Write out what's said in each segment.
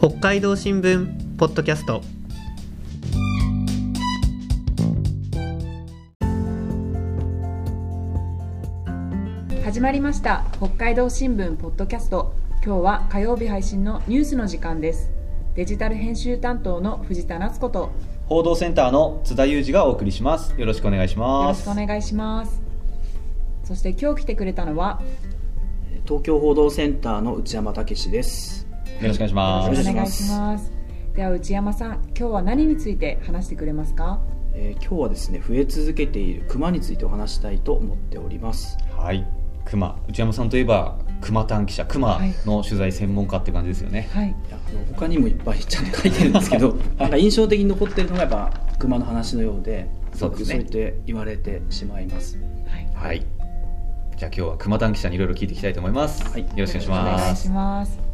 北海道新聞ポッドキャスト。始まりました。北海道新聞ポッドキャスト。今日は火曜日配信のニュースの時間です。デジタル編集担当の藤田夏子と。報道センターの津田裕二がお送りします。よろしくお願いしよます。ろしくお願いします。そして今日来てくれたのは。東京報道センターの内山武史です。よろしくお願いしまよろしくお願いしします。では内山さん今日は何について話してくれますか？えー今日はですね増え続けているクマについてお話したいと思っております。はい。熊。内山さんといえば熊探記者熊の取材専門家って感じですよね、はい。いやあの他にもいっぱいちゃんと書いてるんですけど、なんか印象的に残ってるのがやっぱクマの話のようで、そうですね。そう言って言われてしまいます。はい。はい。じゃあ今日は熊探記者にいろいろ聞いていきたいと思います、はい。よろしくお願いしお願いします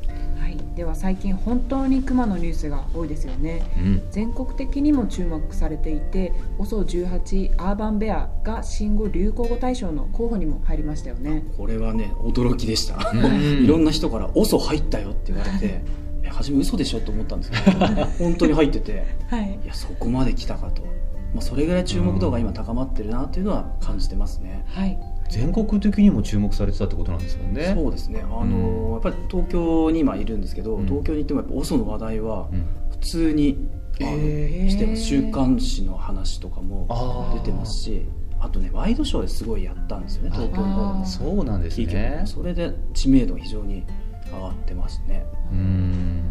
では最近本当にクマのニュースが多いですよね。うん。全国的にも注目されていて OSO18 アーバンベアが新語・流行語大賞の候補にも入りましたよね。これはね驚きでした。うん。いろんな人から「オソ入ったよ」って言われて、え初め嘘でしょと思ったんですけど、本当に入ってて。はい。いやそこまで来たかと、まあ、それぐらい注目度が今高まってるなっていうのは感じてますね。はい全国的にも注目されてたってことなんですもんね。そうですね。あのーうん。やっぱり東京に今いるんですけど、うん。東京に行ってもやっぱ OSO の話題はうん。普通に、あのえー。してます。週刊誌の話とかも出てますしあとねワイドショーですごいやったんですよね東京のそうなんですね。も。それで知名度が非常に上がってますね。うん。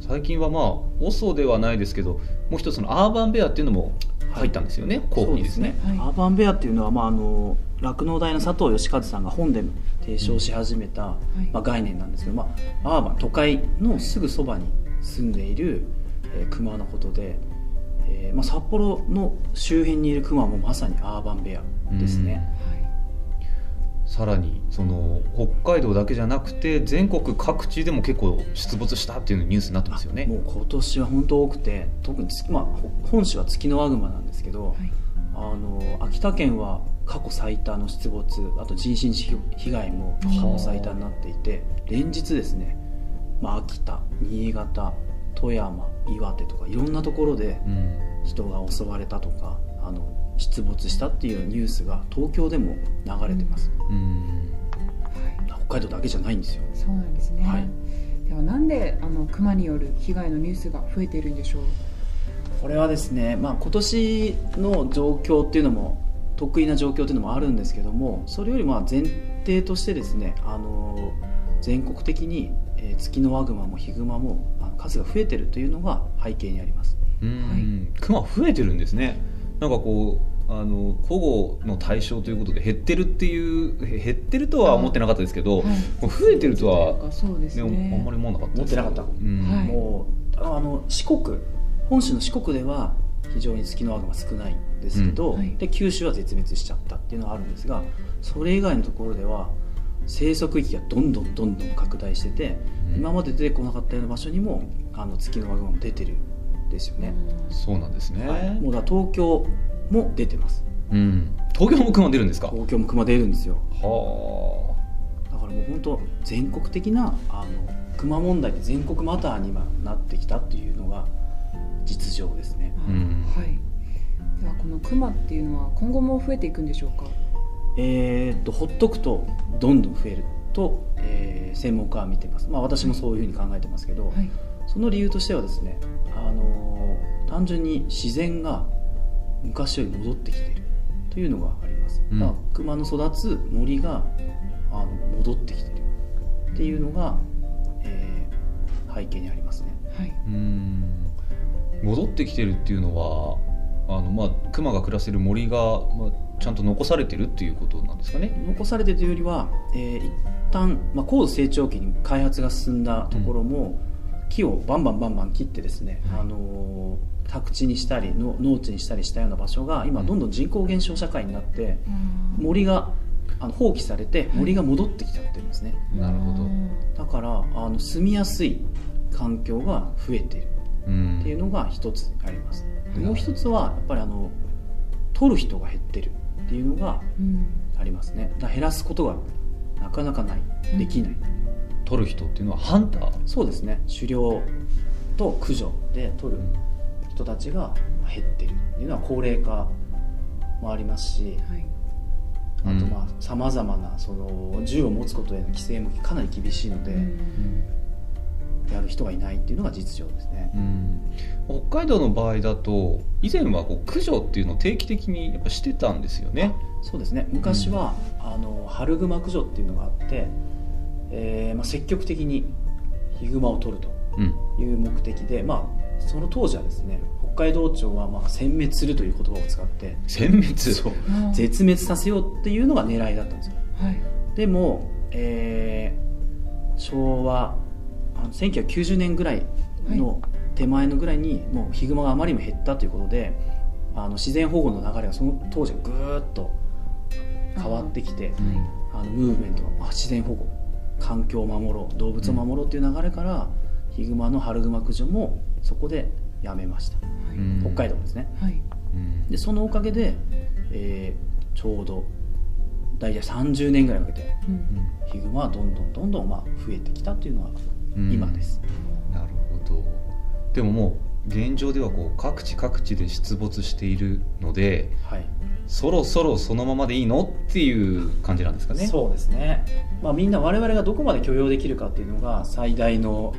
最近はまあ OSO ではないですけどもう一つのアーバンベアっていうのも入ったんですよね、候補にですね。そうはい。アーバンベアっていうのは、まあ、あの酪農大の佐藤義和さんが本で提唱し始めた、い。まあ、概念なんですけど、まあ、アーバン都会のすぐそばに住んでいる、えー熊のことで、えーまあ、札幌の周辺にいる熊もまさにアーバンベアですね。さらにその北海道だけじゃなくて全国各地でも結構出没したっていうニュースになってますよね。もう今年は本当多くて特に月、まあ、ほ本州は月のワグマなんですけど、はい。あの秋田県は過去最多の出没あと人身被害も過去最多になっていて連日ですね、まあ、秋田新潟富山岩手とかいろんなところでうん。人が襲われたとかあの出没したっていうニュースが東京でも流れてます、うん。はい。北海道だけじゃないんですよ。そうなんですね、はい。ではなんであのクマによる被害のニュースが増えているんでしょう？これはですね、まあ、今年の状況っていうのも得意な状況っていうのもあるんですけどもそれよりまあ前提としてですねあの全国的に、えーツキノワグマもヒグマもあの数が増えてるというのが背景にあります。うん。熊増えてるんですねなんかこうあの保護の対象ということで減ってるっていうへ減ってるとは思ってなかったですけど、はい。増えてるとは、そうですね。ねあんまり思わなかった思ってなかった。うん。はい。もうあの四国本州の四国では非常にツキノワグマ少ないんですけど、うん。はい。で九州は絶滅しちゃったっていうのはあるんですがそれ以外のところでは生息域がどんどんどんどん拡大してて、うん。今まで出てこなかったような場所にもあのツキノワグマも出てるんですよね、そうなんですね、はい、もうだから東京も出てます。うん、東京も熊出るんですか？は東京も熊出るんですよ。あ。だからもう本当全国的なあの熊問題で全国マターに今なってきたっていうのが実情ですね。うん。はい。ではこのクマっていうのは今後も増えていくんでしょうか？えーっとほっとくとどんどん増えると、えー専門家は見てます、まあ、私もそういうふうに考えてますけど、はいその理由としてはですね、あのー単純に自然が昔より戻ってきているというのがあります、うん。だから熊の育つ森があの戻ってきているっていうのが、えー背景にありますね。はい。うん。戻ってきてるっていうのはあのまあ熊が暮らせる森が、まあ、ちゃんと残されてるっていうことなんですかね？残されてというよりは、えー一旦、まあ、高度成長期に開発が進んだところも、木をバンバンバンバン切ってですね、はい。あのー宅地にしたりの農地にしたりしたような場所が今どんどん人口減少社会になって、森があの放棄されて森が戻ってきちゃってるんですね、なるほど。だからあの住みやすい環境が増えているうん。っていうのが一つあります、でうん。もう一つはやっぱりあの取る人が減ってるっていうのがうん。ありますね。だ減らすことがなかなかない。できない、取る人っていうのはハンター？そうですね。狩猟と駆除で取る人たちが減ってるっていうのは高齢化もありますしはい。あとまあさまざまなその銃を持つことへの規制もかなり厳しいので、やる人がいないっていうのが実情ですね。うん。北海道の場合だと以前はこう駆除っていうのを定期的にやっぱしてたんですよね。そうですね。昔は、あの春グマ駆除っていうのがあって、えーまあ、積極的にヒグマを取るとうん。いう目的で、まあ、その当時はですね北海道庁はまあ殲滅するという言葉を使って殲滅？そう。絶滅させようっていうのが狙いだったんですよ。はい。でも、えー昭和あの1990年ぐらいの手前のぐらいにもうヒグマがあまりにも減ったということであの自然保護の流れがその当時ぐーっと変わってきてうん。あのムーブメントがまあ自然保護環境を守ろう動物を守ろうっていう流れから、ヒグマの春グマ駆除もそこでやめました、はいうん。北海道ですね。はい。うん。でそのおかげで、えーちょうど大体30年ぐらいかけてうん。ヒグマはどんどんどんどんまあ増えてきたというのはうん。今です、なるほど。でももう現状ではこう各地各地で出没しているのではいそろそろそのままでいいの？っていう感じなんですかね。そうですね、まあ、みんな我々がどこまで許容できるかっていうのが最大の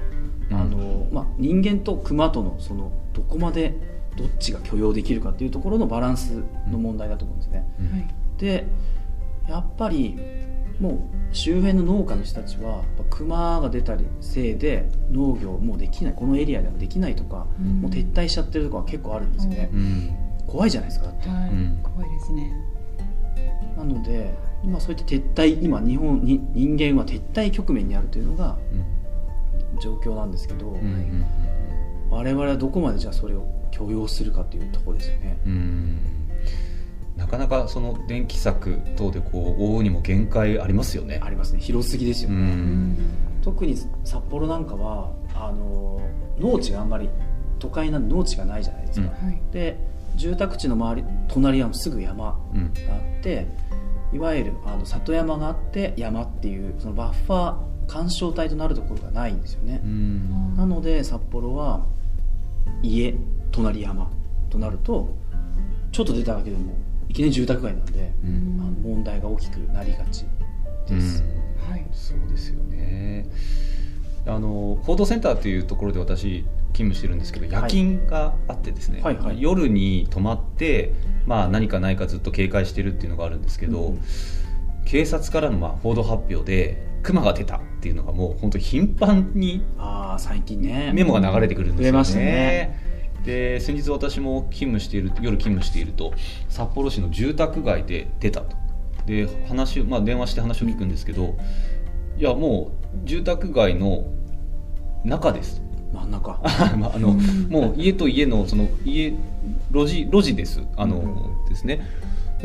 あの、まあ、人間とクマとのそのどこまでどっちが許容できるかっていうところのバランスの問題だと思うんですね。うん。はいでやっぱりもう周辺の農家の人たちはやっぱクマが出たりせいで農業もうできないこのエリアではできないとか、うん。もう撤退しちゃってるところは結構あるんですよね、うん怖いじゃないですかだって。はい。うん。怖いですね。なので今そういった撤退今日本に人間は撤退局面にあるというのが状況なんですけど、うんうん我々はどこまでじゃあそれを許容するかというところですよね。うん。うんなかなかその電気柵等でこう覆うにも限界ありますよね。ありますね。広すぎですようね、ん。特に札幌なんかはあの農地があんまり都会なんで農地がないじゃないですか、はい。で住宅地の周り隣はすぐ山うん。があっていわゆるあの里山があって山っていうそのバッファー干渉帯となるところがないんですよね。う、ん。なので札幌は家隣山となるとちょっと出ただけでもいきなり住宅街なんで、ううん。んあの問題が大きくなりがちです、うん。はい。そうですよね。あの報道センターっていうところで私勤務してるんですけど夜勤があってですね、はいはい。夜に泊まって、まあ、何かないかずっと警戒してるっていうのがあるんですけど、うん警察からのまあ報道発表で熊が出たっていうのがもう本当に頻繁にああ最近ね。メモが流れてくるんですよね。で先日私も勤務している夜勤務していると札幌市の住宅街で出たと。で話を、まあ、電話して話を聞くんですけどいやもう住宅街の中です真ん中。ま ああの、うん。もう家と家のその家路地路地です。あの、うん。ですね。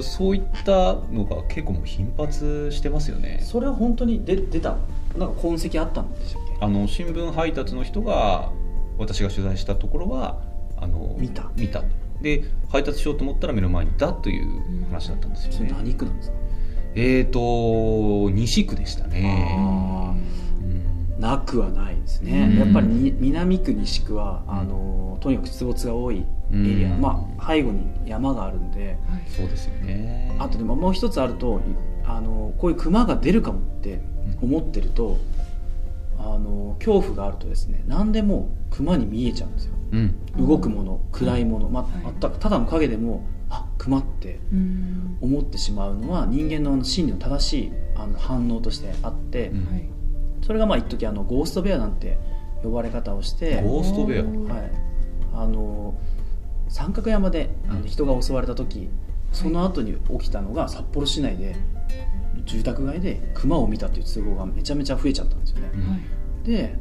そういったのが結構もう頻発してますよね。それは本当に出出た？なんか痕跡あったんでしたっけ？あの新聞配達の人が私が取材したところはあの見た。見た。で配達しようと思ったら目の前にいたという話だったんですよそれね、何区なんですか？えーと西区でしたねなくはないですね、うん。やっぱりに南区西区はあのとにかく出没が多いエリア、うんまあ背後に山があるんで。はいそうですよね。あとでももう一つあるといあのこういう熊が出るかもって思ってるとあの恐怖があるとですね何でも熊に見えちゃうんですよ。うん。動くもの暗いもの、まあはい。たただの影でもあ熊ってうん。思ってしまうのは人間の心理の正しいあの反応としてあって、うん。はいそれがまあ一時あのゴーストベアなんて呼ばれ方をして、ゴーストベア？はい、あの三角山であの人が襲われた時、その後に起きたのが札幌市内で住宅街で熊を見たという通報がめちゃめちゃ増えちゃったんですよね、うん。はい。で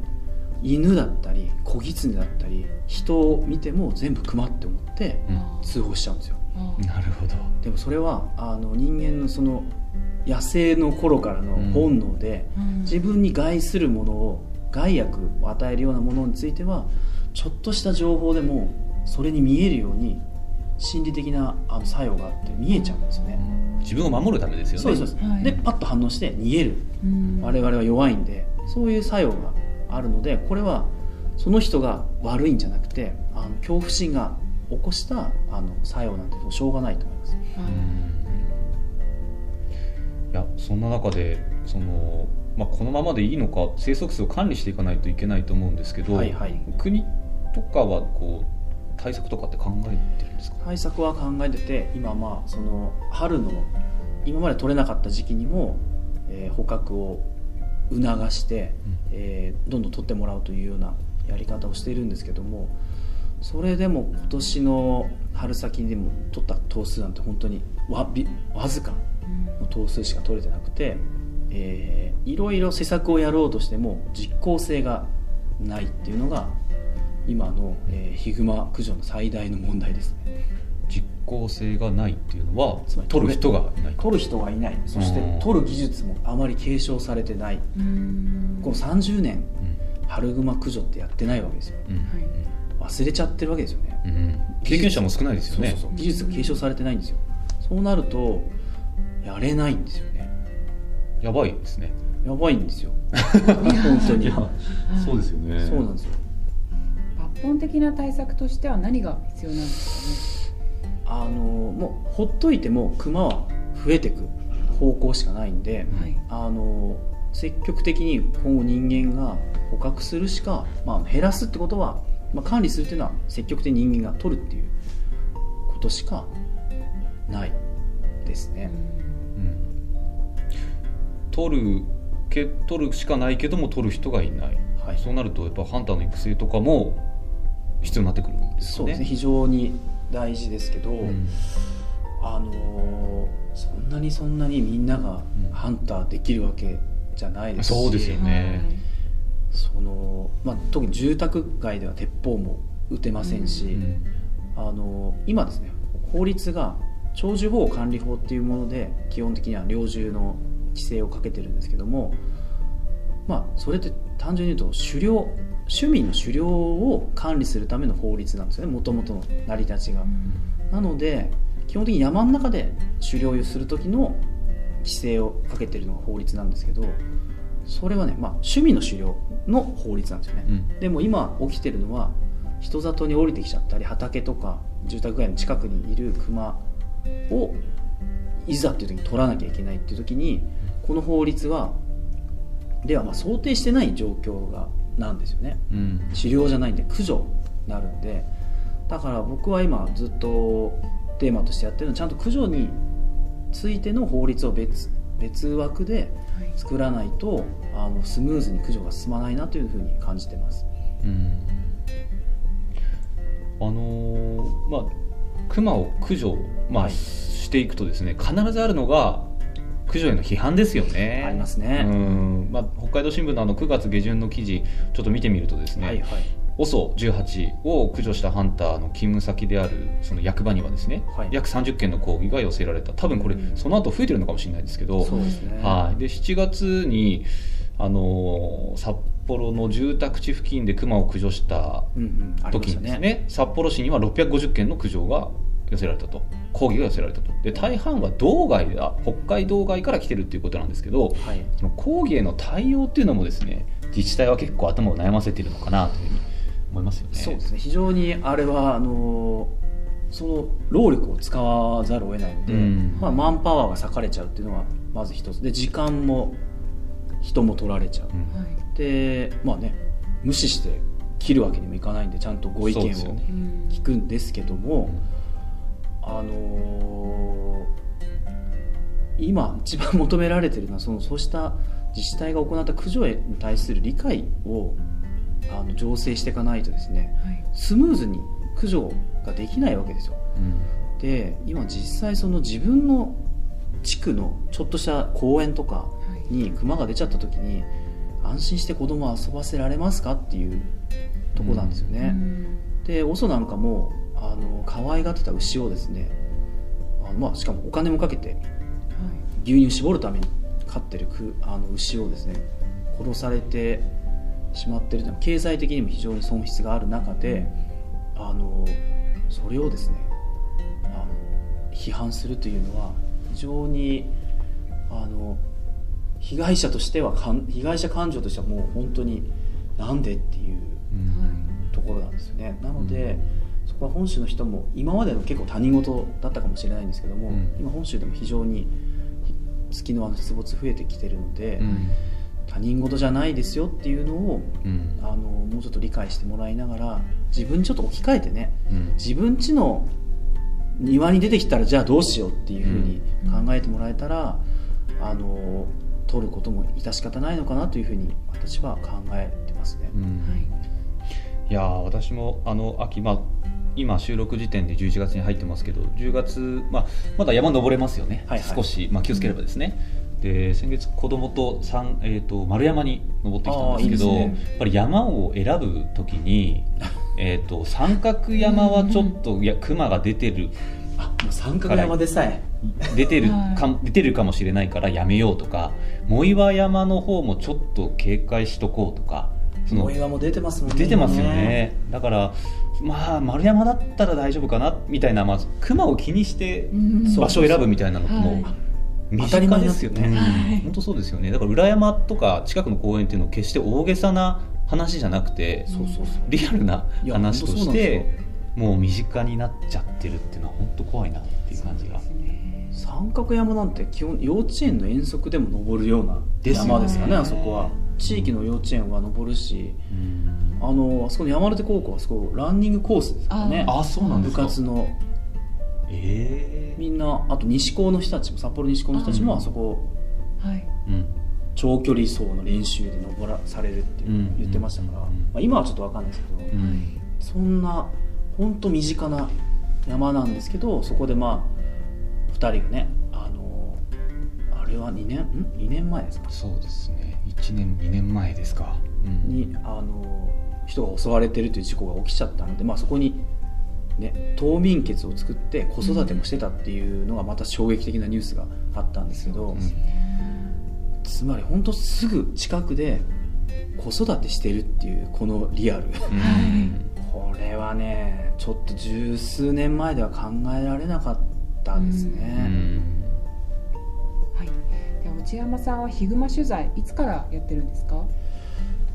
犬だったり小狐だったり人を見ても全部熊って思ってうん。通報しちゃうんですよ。あーなるほど。でもそれはあの人間のその野生の頃からの本能で、うん。自分に害するものを害悪を与えるようなものについてはちょっとした情報でもそれに見えるように心理的なあの作用があって見えちゃうんですよね。自分を守るためですよね。そうですそうでパッと反応して逃げる。うん。我々は弱いんでそういう作用があるのでこれはその人が悪いんじゃなくてあの恐怖心が起こしたあの作用なんてしょうがないと思います。いやそんな中でその、まあ、このままでいいのか生息数を管理していかないといけないと思うんですけど、はいはい。国とかはこう対策とかって考えてるんですか？対策は考えてて今まあその春の今まで取れなかった時期にも、えー捕獲を促して、えーどんどん取ってもらうというようなやり方をしているんですけどもそれでも今年の春先でも取った頭数なんて本当にわびわずかの頭数しか取れてなくて、えーいろいろ施策をやろうとしても実効性がないっていうのが今の、えーヒグマ駆除の最大の問題ですね。実効性がないっていうのはつまり取る人がいない。取る人がいない。そしてうん。取る技術もあまり継承されてない。この30年春グマ駆除ってやってないわけですよ。うん。うん忘れちゃってるわけですよね。うん。経験者も少ないですよね。そうそうそう。技術が継承されてないんですよ。そうなるとやれないんですよね。やばいですね。やばいんですよ。本当に。そうですよね。そうなんですよ。抜本的な対策としては何が必要なんですあのもうほっといてもクマは増えてく方向しかないんで、かね。あの積極的に今後人間が捕獲するしか、まあ、減らすってことは、まあ、管理するっていうのは積極的に人間が取るっていうことしかないですね。うん取るけ取るしかないけども取る人がいない、はい。そうなるとやっぱハンターの育成とかも必要になってくるんですかね。そうですね。非常に大事ですけど、うん。あのそんなにそんなにみんながうん。ハンターできるわけじゃないですし、そうですよね。そのまあ、特に住宅街では鉄砲も撃てませんし、うん。あの今ですね法律が鳥獣保護管理法っていうもので基本的には猟銃の規制をかけてるんですけどもまあそれって単純に言うと狩猟趣味の狩猟を管理するための法律なんですよねもともとの成り立ちが。なので基本的に山の中で狩猟をする時の規制をかけてるのが法律なんですけどそれはね、まあ、趣味の狩猟の法律なんですよね。うんでも今起きてるのは人里に降りてきちゃったり畑とか住宅街の近くにいるクマをいざっていう時に取らなきゃいけないっていう時にこの法律はではまあ想定してない状況がなんですよね。うん。治療じゃないんで駆除になるんで。だから僕は今ずっとテーマとしてやってるのはちゃんと駆除についての法律を別別枠ではい。作らないとあのスムーズに駆除が進まないなというふうに感じてます。うん。あのーまあ熊を駆除、まあはい。していくとですね必ずあるのが駆除への批判ですよね。ありますね。うん。まあ、北海道新聞のあの9月下旬の記事ちょっと見てみるとですね、はいはい。OSO18 を駆除したハンターの勤務先であるその役場にはですね、はい。約30件の抗議が寄せられた。多分これ、うん。その後増えてるのかもしれないですけど、そうですね。はい、で7月にあのー札幌の住宅地付近でクマを駆除した時にですしたね。ね札幌市には650件の苦情が寄せられたと。抗議が寄せられたと。で大半は道外だ。北海道外から来てるっていうことなんですけどはい。その抗議への対応っていうのもですね自治体は結構頭を悩ませているのかなというふうに思いますよね。そうですね。非常にあれはあのその労力を使わざるを得ないので、うん。まあマンパワーが割かれちゃうっていうのはまず一つ。で時間も人も取られちゃう。うん。はい。でまあね無視して切るわけにもいかないんでちゃんとご意見を聞くんですけども、あのー今一番求められてるのはそのそうした自治体が行った駆除に対する理解をあの醸成していかないとですねはい。スムーズに駆除ができないわけですよ。うん。で今実際その自分の地区のちょっとした公園とかはい。にクマが出ちゃった時に安心して子供を遊ばせられますかっていうとこなんですよね、うん。でオソなんかもあの可愛がってた牛をですねあの、まあ、しかもお金もかけて牛乳絞るために飼ってるくあの牛をですね殺されてしまってるというのは経済的にも非常に損失がある中であのそれをですねあの批判するというのは非常にあの被害者としてはかん被害者感情としてはもう本当になんでっていうところなんですよね。なので、そこは本州の人も今までの結構他人事だったかもしれないんですけども、うん。今本州でも非常に月のあの出没増えてきてるので、うん。他人事じゃないですよっていうのをうん。あのもうちょっと理解してもらいながら自分にちょっと置き換えてねうん。自分家の庭に出てきたらじゃあどうしようっていうふうに考えてもらえたら、あの取ることも致し方ないのかなというふうに私は考えてますね。うん。いやー私もあの秋、まあ、今収録時点で11月に入ってますけど10月、まあ、まだ山登れますよね、はいはい。少し、まあ、気をつければですね、で先月子供と三えー、と丸山に登ってきたんですけどね。やっぱり山を選ぶ時に、えー、と三角山はちょっと、いや熊が出てるあもう三角山でさえ。出てるはい。か出てるかもしれないからやめようとか藻岩山の方もちょっと警戒しとこうとかそのお岩も出てますもんね。出てますよね。だからまあ丸山だったら大丈夫かなみたいなまず熊を気にしてうん。場所を選ぶみたいなのも身近でですすよね。はい。本当そうですよね。だから裏山とか近くの公園っていうのは決して大げさな話じゃなくてそうそうそう。リアルな話としてもう身近になっちゃってるっていうのは本当怖いなっていう感じが。三角山なんて基本幼稚園の遠足でも登るようなですよね山ですよね。あそこは。地域の幼稚園は登るし。うんあのあそこの山手高校はそこランニングコースですからね。あそうなんで部すか。活の。ええみんなあと西高の人たちも札幌西高の人たちもああそこはい。うん。長距離走の練習で登らされるって言ってましたから、うん。まあ、今はちょっと分かんないですけど、うん。そんな本当身近な山なんですけどそこでまあ2人がねあのあれは2年ん？2年前ですか？そうですね。1年2年前ですか、うん。にあの人が襲われてるという事故が起きちゃったので、まあ、そこに、ね、冬眠穴を作って子育てもしてたっていうのがまた衝撃的なニュースがあったんですけど、うん。つまり本当すぐ近くで子育てしてるっていうこのリアル。うん。これはねちょっと十数年前では考えられなかったですうね、ん。はい。内山さんはヒグマ取材いつからやってるんですか？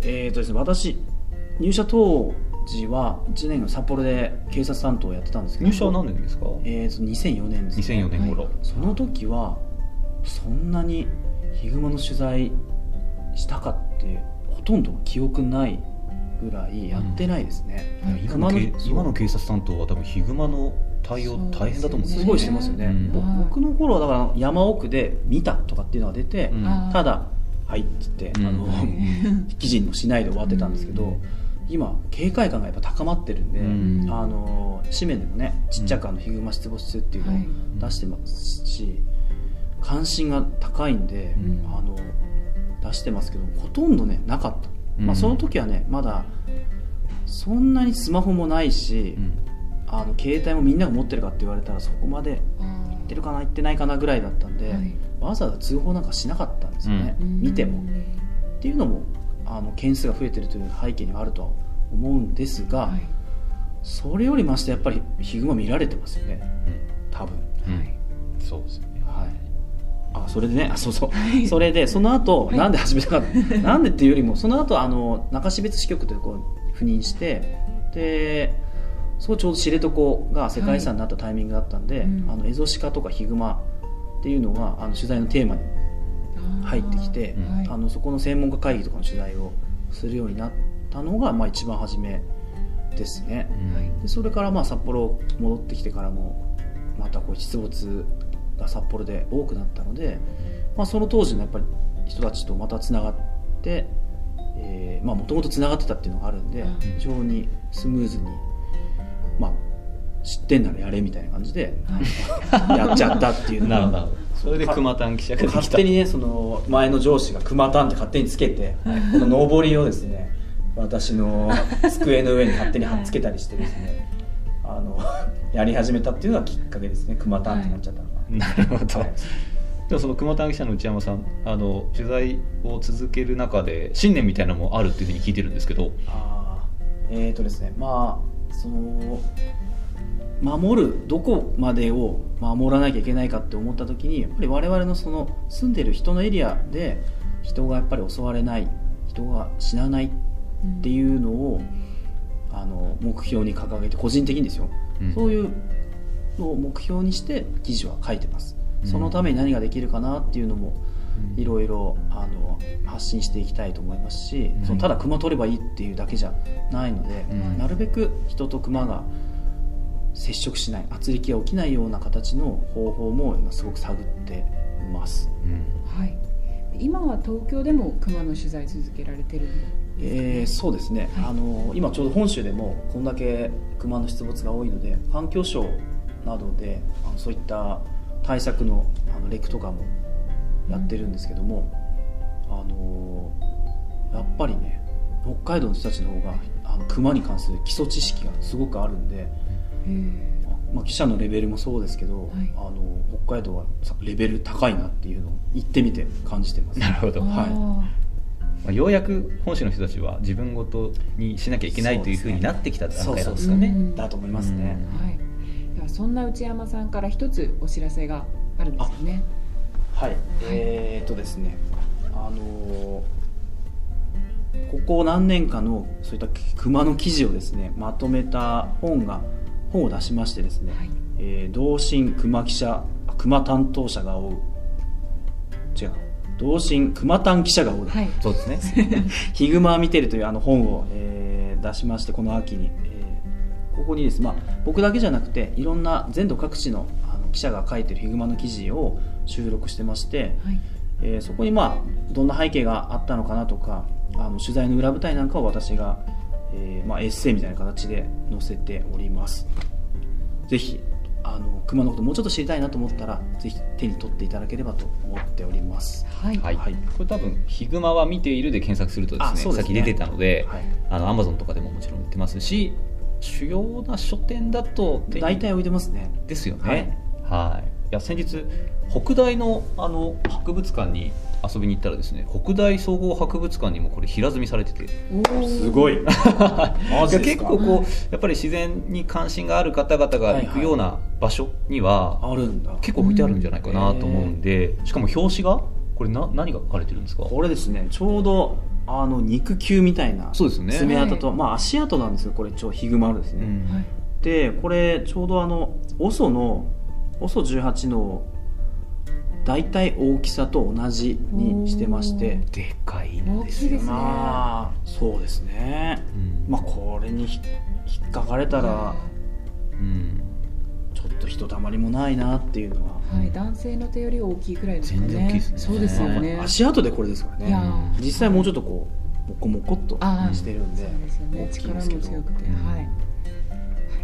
えーとですね私入社当時は1年札幌で警察担当をやってたんですけど入社は何年ですか？えーと2004年です、ね、2004年頃、その時はそんなにヒグマの取材したかってほとんど記憶ないぐらいやってないですね、うん。今の今の警察担当は多分ヒグマの対応大変だと思うんですよすごいしてますよね、うん。ぼ僕の頃はだから山奥で見たとかっていうのが出て、うん。ただ「はい」って言って、うん。あ の記事にもしないで終わってたんですけど、うん今警戒感がやっぱ高まってるんで、うん。あの紙面でもねちっちゃくあのヒグマ出没数っていうのをはい。出してますし関心が高いんで、うん。あの出してますけどほとんどねなかった、まあ、うんその時はねまだそんなにスマホもないし、うん。あの携帯もみんなが持ってるかって言われたらそこまで行ってるかな行ってないかなぐらいだったんで、はい。わざわざ通報なんかしなかったんですよね、うん。見ても。っていうのもあの件数が増えてるという背景にはあるとは思うんですが、はい。それよりましてやっぱりヒグマ見られてますよね。多分。うんそうですよね。はい。あそれでね？あそうそう、はい。それでその後、はい。なんで始めたか。なんでっていうよりもその後あの中標津支局というところに赴任してでそうちょうど知床が世界遺産になったタイミングだったんで、はいうん。あのエゾシカとかヒグマっていうのがあの取材のテーマに入ってきて、あのそこの専門家会議とかの取材をするようになったのが、まあ、一番初めですね、うん。でそれからまあ札幌戻ってきてからもまたこう出没が札幌で多くなったので、まあ、その当時のやっぱり人たちとまたつながってもともとつながってたっていうのがあるんでうん。非常にスムーズに、まあ、知ってんならやれみたいな感じで やっちゃったっていうのがそれで熊谷記者ができた。勝手にねその前の上司が熊タンって勝手につけてこの上りをですね私の机の上に勝手に貼っつけたりしてですねあのやり始めたっていうのがきっかけですね熊タンってなっちゃったのが、なるほど、はい。でもその熊谷記者の内山さんあの取材を続ける中で信念みたいなのもあるっていうふうに聞いてるんですけど。あー。えーとですねまあその守るどこまでを守らなきゃいけないかって思った時にやっぱり我々のその住んでる人のエリアで人がやっぱり襲われない人が死なないっていうのを、あの目標に掲げて個人的にですよ、うん。そういうのを目標にして記事は書いてます、うんそのために何ができるかなっていうのもいろいろあの発信していきたいと思いますし、うん。そのただ熊取ればいいっていうだけじゃないので、うん。なるべく人と熊が接触しない圧力が起きないような形の方法も今すごく探ってます。うん。はい。今は東京でも熊の取材続けられてるんですかえーそうですね、はい。あの今ちょうど本州でもこんだけ熊の出没が多いので環境省などであのそういった対策のあのレクとかもやってるんですけども、あのやっぱりね北海道の人たちの方があの熊に関する基礎知識がすごくあるんで、まあ、記者のレベルもそうですけど、はい。あの北海道はさレベル高いなっていうのを行ってみて感じてます。なるほど、まはい。あ、ようやく本州の人たちは自分ごとにしなきゃいけないというふうになってきた段階なんですかね。うん。だと思いますね。はい。ではそんな内山さんから一つお知らせがあるんですよね。はい、えー、っとですね、あのーここ何年かのそういった熊の記事をですねまとめた本が本を出しましてですね、はい。えー同心熊記者あ熊担当者が追う。違う。な同心熊担記者が追うだ、はい。そうですね。ヒグマ見てるというあの本を、えー出しましてこの秋に、えーここにです、まあ、僕だけじゃなくていろんな全土各地のあの記者が書いてるヒグマの記事を収録してまして、はい。えーそこにまあどんな背景があったのかなとかあの取材の裏舞台なんかを私が、えーまあ、エッセイみたいな形で載せております。ぜひあの熊のこともうちょっと知りたいなと思ったらぜひ手に取っていただければと思っております。はい。はい、はい。これ多分ヒグマは見ているで検索するとですねねさっき出てたので、はい。あのアマゾンとかでももちろん売ってますし主要な書店だと大体置いてますね。ですよね。はい、い、や先日北大のあの博物館に遊びに行ったらですね北大総合博物館にもこれ平積みされてて。いおー。ごい。マやジですか？結構こうやっぱり自然に関心がある方々が行くような場所にはあるんだ。結構置いてあるんじゃないかなと思うんで、しかも表紙がこれな何が書かれてるんですか？これですねちょうどあの肉球みたいなそうですよね。爪痕と、まあ足跡なんですよ。これちょヒグマあるですね、うん。はいでこれちょうどあの OSO の OSO18 の大体大きさと同じにしてまして。でかいんですよまあそうですね。うん。まあこれにひ引っかかれたらうん。ちょっとひとたまりもないなっていうのは。はい、男性の手より大きいくらいですかね。全然大きいですね。そうですよね。足跡でこれですからいやねー。実際もうちょっとこうモコモコっとしてるんで。そうですよね。大きい力もですけど。強くて、うん。はい。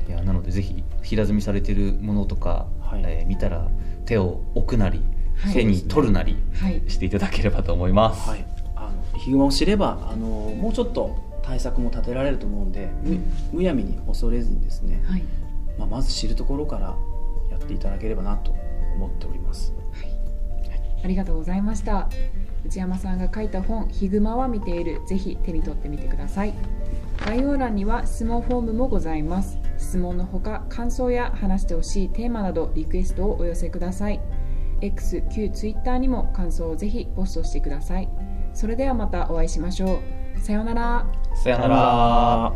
いやなのでぜひ平積みされてるものとか、はい。えー見たら手を置くなり、はい手に取るなりはい。していただければと思います、はい、あのヒグマを知ればあのもうちょっと対策も立てられると思うんで、むむやみに恐れずにですね、はい。まあ、まず知るところからやっていただければなと思っております。ありがとうございました。内山さんが書いた本「ヒグマは見ている」ぜひ手に取ってみてください。概要欄には質問フォームもございます。質問のほか感想や話してほしいテーマなどリクエストをお寄せください X 旧 Twitter にも感想をぜひポストしてください。それではまたお会いしましょう。さようなら。さよなら。